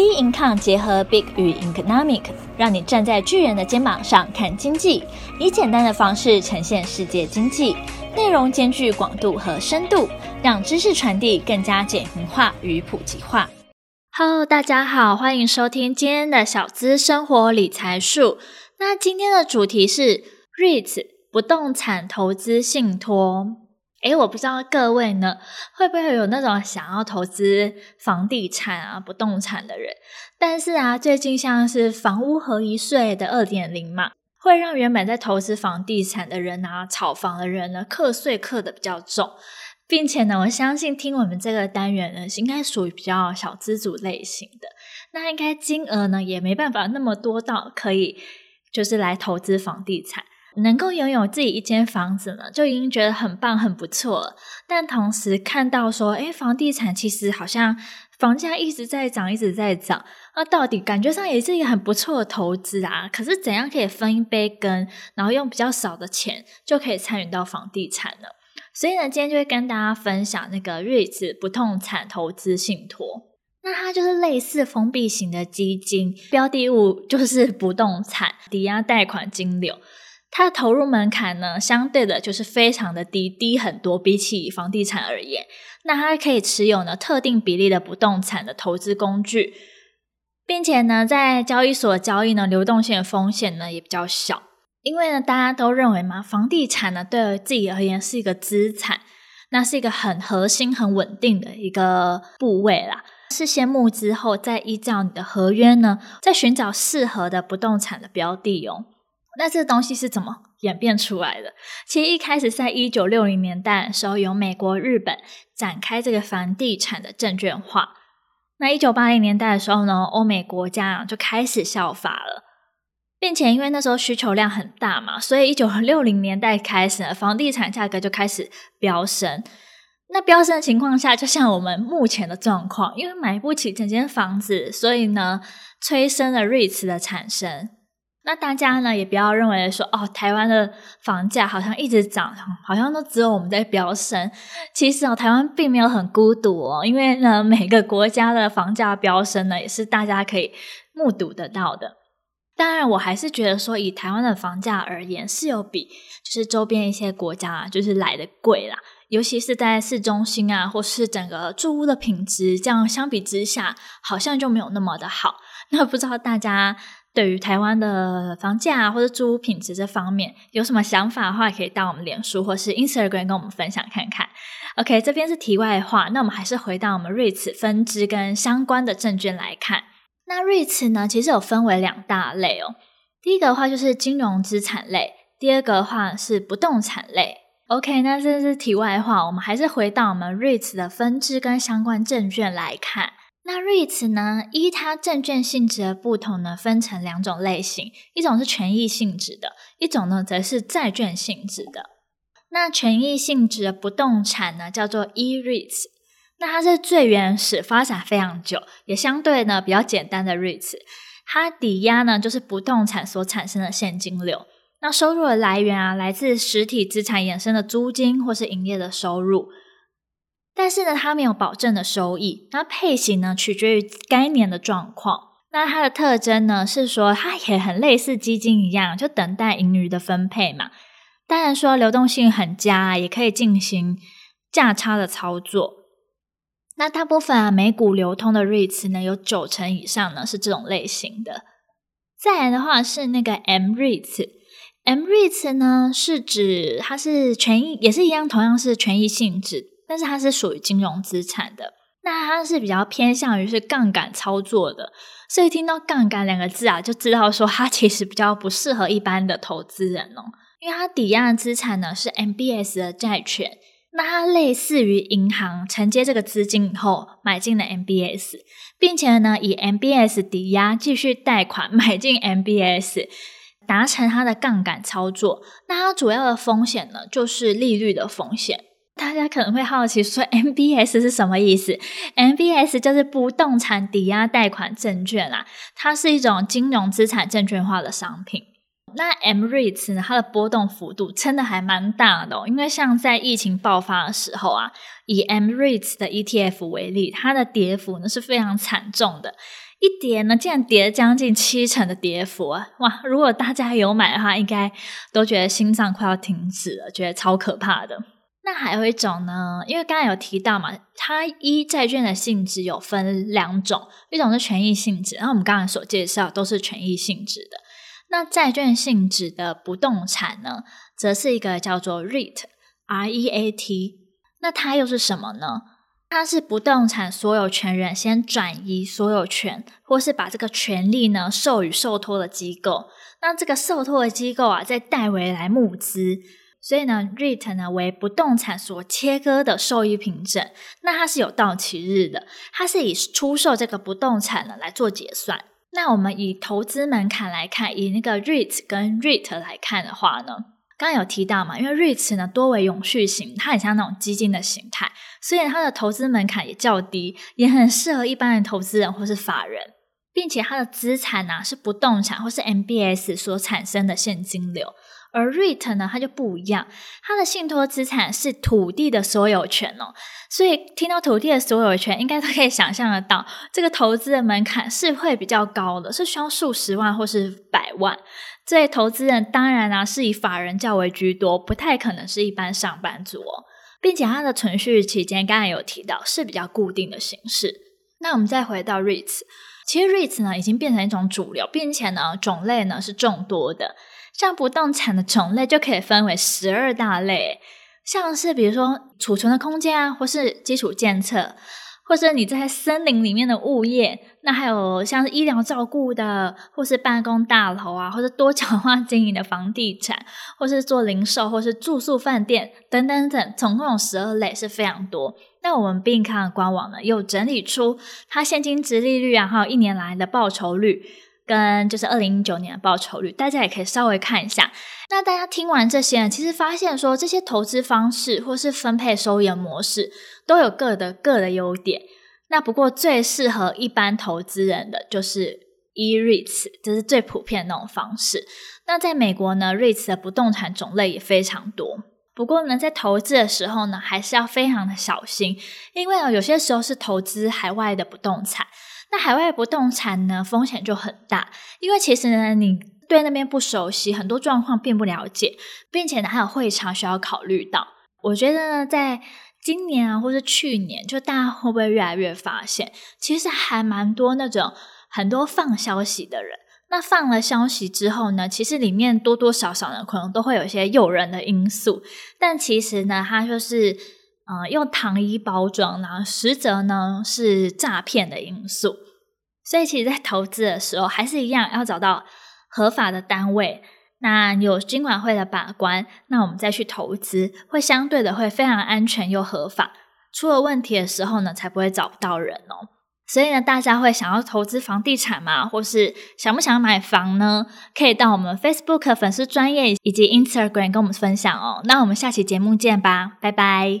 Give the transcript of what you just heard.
B Income 结合 Big 与 Economic，让你站在巨人的肩膀上看经济，以简单的方式呈现世界经济，内容兼具广度和深度，让知识传递更加简明化与普及化。Hello，大家好，欢迎收听今天的小资生活理财树。那今天的主题是 REITs 不动产投资信托。诶，我不知道各位呢，会不会有那种想要投资房地产啊、不动产的人？但是啊，最近像是房屋合一税的二点零嘛，会让原本在投资房地产的人啊、炒房的人呢，课税课得比较重，并且呢，我相信听我们这个单元呢，应该属于比较小资主类型的，那应该金额呢，也没办法那么多到可以就是来投资房地产。能够拥有自己一间房子呢，就已经觉得很棒、很不错了。但同时看到说，诶，房地产其实好像房价一直在涨，一直在涨。那到底感觉上也是一个很不错的投资啊。可是怎样可以分一杯羹，然后用比较少的钱就可以参与到房地产呢？所以呢，今天就会跟大家分享那个 REITs 不动产投资信托。那它就是类似封闭型的基金，标的物就是不动产，抵押贷款金流。它的投入门槛呢，相对的就是非常的低，低很多，比起房地产而言。那它可以持有呢特定比例的不动产的投资工具，并且呢，在交易所交易呢，流动性的风险呢也比较小。因为呢，大家都认为嘛，房地产呢对自己而言是一个资产，那是一个很核心、很稳定的一个部位啦。是先募资后，再依照你的合约呢，再寻找适合的不动产的标的哦。那这东西是怎么演变出来的？其实一开始在一九六零年代的时候，由美国、日本展开这个房地产的证券化。那一九八零年代的时候呢，欧美国家就开始效法了，并且因为那时候需求量很大嘛，所以一九六零年代开始呢，房地产价格就开始飙升。那飙升的情况下，就像我们目前的状况，因为买不起整间房子，所以呢，催生了 REITs 的产生。那大家呢，也不要认为说哦，台湾的房价好像一直涨，好像都只有我们在飙升。其实哦，台湾并没有很孤独哦，因为呢，每个国家的房价飙升呢，也是大家可以目睹得到的。当然，我还是觉得说，以台湾的房价而言，是有比就是周边一些国家就是来的贵啦，尤其是在市中心啊，或是整个住屋的品质，这样相比之下，好像就没有那么的好。那不知道大家。对于台湾的房价或者住屋品质这方面有什么想法的话，可以到我们脸书或是 Instagram 跟我们分享看看。OK，这边是题外话，那我们还是回到我们 REITs 分支跟相关的证券来看。那 REITs 呢，其实有分为两大类哦。第一个的话就是金融资产类，第二个的话是不动产类。OK，那这是题外话，我们还是回到我们 REITs 的分支跟相关证券来看。那 REITs 呢，依它证券性质的不同呢，分成两种类型，一种是权益性质的，一种呢则是债券性质的。那权益性质的不动产呢，叫做 E-REITs，那它是最原始、发展非常久，也相对呢比较简单的 REITs。它抵押呢就是不动产所产生的现金流，那收入的来源啊，来自实体资产衍生的租金或是营业的收入。但是呢，它没有保证的收益。那配型呢，取决于该年的状况。那它的特征呢，是说它也很类似基金一样，就等待盈余的分配嘛。当然说流动性很佳，也可以进行价差的操作。那大部分啊，美股流通的 REITs 呢，有九成以上呢是这种类型的。再来的话是那个 M-REITs。M-REITs 呢是指它是权益，也是一样，同样是权益性质。但是它是属于金融资产的，那它是比较偏向于是杠杆操作的，所以听到杠杆两个字啊，就知道说它其实比较不适合一般的投资人哦，因为它抵押的资产呢是 MBS 的债权，那它类似于银行承接这个资金以后买进了 MBS，并且呢以 MBS 抵押继续贷款买进 MBS，达成它的杠杆操作。那它主要的风险呢就是利率的风险。大家可能会好奇说，MBS 是什么意思？MBS 就是不动产抵押贷款证券啦，它是一种金融资产证券化的商品。那 M-REITs 呢，它的波动幅度真的还蛮大的哦，因为像在疫情爆发的时候啊，以 M-REITs 的 ETF 为例，它的跌幅呢是非常惨重的。一跌呢，竟然跌了将近七成的跌幅啊！哇，如果大家有买的话，应该都觉得心脏快要停止了，觉得超可怕的。那还有一种呢，因为刚才有提到嘛，它一债券的性质有分两种，一种是权益性质，然后我们刚才所介绍都是权益性质的。那债券性质的不动产呢，则是一个叫做 REIT，R-E-A-T。那它又是什么呢？它是不动产所有权人先转移所有权，或是把这个权利呢授予受托的机构。那这个受托的机构啊，再代为来募资。所以呢，REIT 呢为不动产所切割的受益凭证，那它是有到期日的，它是以出售这个不动产呢来做结算。那我们以投资门槛来看，以那个 REIT 跟 REIT 来看的话呢，刚有提到嘛，因为 REIT 呢多为永续型，它很像那种基金的形态，所以它的投资门槛也较低，也很适合一般的投资人或是法人，并且它的资产呢是不动产或是 MBS 所产生的现金流。而 REIT 呢，它就不一样，它的信托资产是土地的所有权哦，所以听到土地的所有权，应该都可以想象得到，这个投资的门槛是会比较高的，是需要数十万或是百万。所以投资人当然啊，是以法人较为居多，不太可能是一般上班族哦，并且它的存续期间，刚才有提到是比较固定的形式。那我们再回到 REITs，其实 REITs 呢已经变成一种主流，并且呢种类呢是众多的。像不动产的种类就可以分为十二大类，像是比如说储存的空间啊，或是基础建设，或者你在森林里面的物业，那还有像是医疗照顾的，或是办公大楼啊，或是多角化经营的房地产，或是做零售，或是住宿饭店等等等，总共有十二类，是非常多。那我们必看的官网呢，又整理出它现金值利率啊，还有一年来的报酬率。跟就是二零一九年的报酬率，大家也可以稍微看一下。那大家听完这些，其实发现说这些投资方式或是分配收益的模式都有各的各的优点。那不过最适合一般投资人的就是 E-REITs，这是最普遍的那种方式。那在美国呢，REITs 的不动产种类也非常多。不过呢，在投资的时候呢，还是要非常的小心，因为呢，有些时候是投资海外的不动产。那海外不动产呢，风险就很大，因为其实呢，你对那边不熟悉，很多状况并不了解，并且呢，还有会场需要考虑到。我觉得呢，在今年啊，或是去年，就大家会不会越来越发现，其实还蛮多那种很多放消息的人。那放了消息之后呢，其实里面多多少少呢，可能都会有一些诱人的因素，但其实呢，它就是。呃，用糖衣包装，然后实则呢是诈骗的因素。所以，其实，在投资的时候，还是一样要找到合法的单位，那有金管会的把关，那我们再去投资，会相对的会非常安全又合法。出了问题的时候呢，才不会找不到人哦。所以呢，大家会想要投资房地产吗？或是想不想买房呢？可以到我们 Facebook 粉丝专业以及 Instagram 跟我们分享哦。那我们下期节目见吧，拜拜。